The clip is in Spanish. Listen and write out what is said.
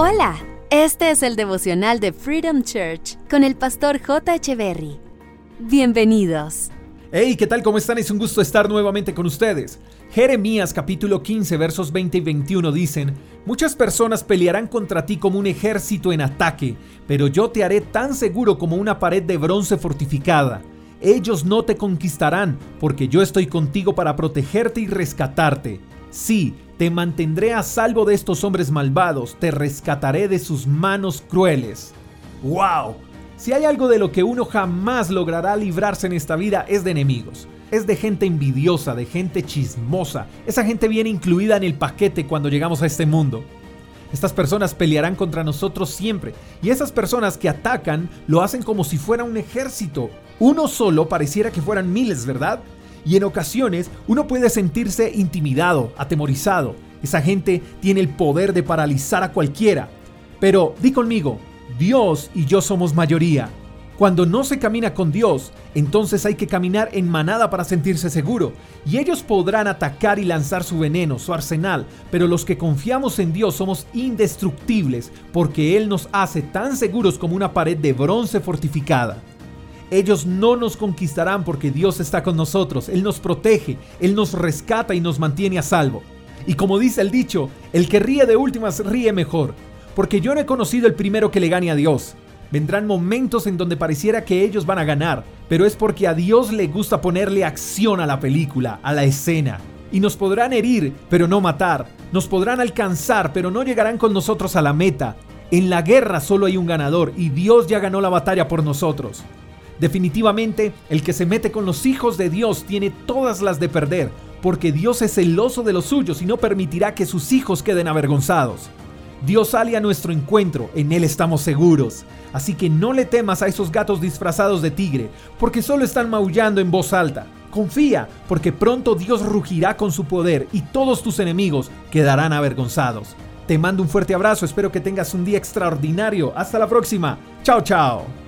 Hola, este es el devocional de Freedom Church con el pastor J. Berry. Bienvenidos. Hey, ¿qué tal? ¿Cómo están? Es un gusto estar nuevamente con ustedes. Jeremías capítulo 15 versos 20 y 21 dicen, Muchas personas pelearán contra ti como un ejército en ataque, pero yo te haré tan seguro como una pared de bronce fortificada. Ellos no te conquistarán, porque yo estoy contigo para protegerte y rescatarte. Sí, te mantendré a salvo de estos hombres malvados, te rescataré de sus manos crueles. ¡Wow! Si hay algo de lo que uno jamás logrará librarse en esta vida es de enemigos. Es de gente envidiosa, de gente chismosa. Esa gente viene incluida en el paquete cuando llegamos a este mundo. Estas personas pelearán contra nosotros siempre. Y esas personas que atacan lo hacen como si fuera un ejército. Uno solo pareciera que fueran miles, ¿verdad? Y en ocasiones uno puede sentirse intimidado, atemorizado. Esa gente tiene el poder de paralizar a cualquiera. Pero di conmigo, Dios y yo somos mayoría. Cuando no se camina con Dios, entonces hay que caminar en manada para sentirse seguro. Y ellos podrán atacar y lanzar su veneno, su arsenal, pero los que confiamos en Dios somos indestructibles porque Él nos hace tan seguros como una pared de bronce fortificada. Ellos no nos conquistarán porque Dios está con nosotros, Él nos protege, Él nos rescata y nos mantiene a salvo. Y como dice el dicho, el que ríe de últimas ríe mejor, porque yo no he conocido el primero que le gane a Dios. Vendrán momentos en donde pareciera que ellos van a ganar, pero es porque a Dios le gusta ponerle acción a la película, a la escena. Y nos podrán herir, pero no matar. Nos podrán alcanzar, pero no llegarán con nosotros a la meta. En la guerra solo hay un ganador y Dios ya ganó la batalla por nosotros. Definitivamente, el que se mete con los hijos de Dios tiene todas las de perder, porque Dios es celoso de los suyos y no permitirá que sus hijos queden avergonzados. Dios sale a nuestro encuentro, en Él estamos seguros. Así que no le temas a esos gatos disfrazados de tigre, porque solo están maullando en voz alta. Confía, porque pronto Dios rugirá con su poder y todos tus enemigos quedarán avergonzados. Te mando un fuerte abrazo, espero que tengas un día extraordinario. Hasta la próxima. Chao, chao.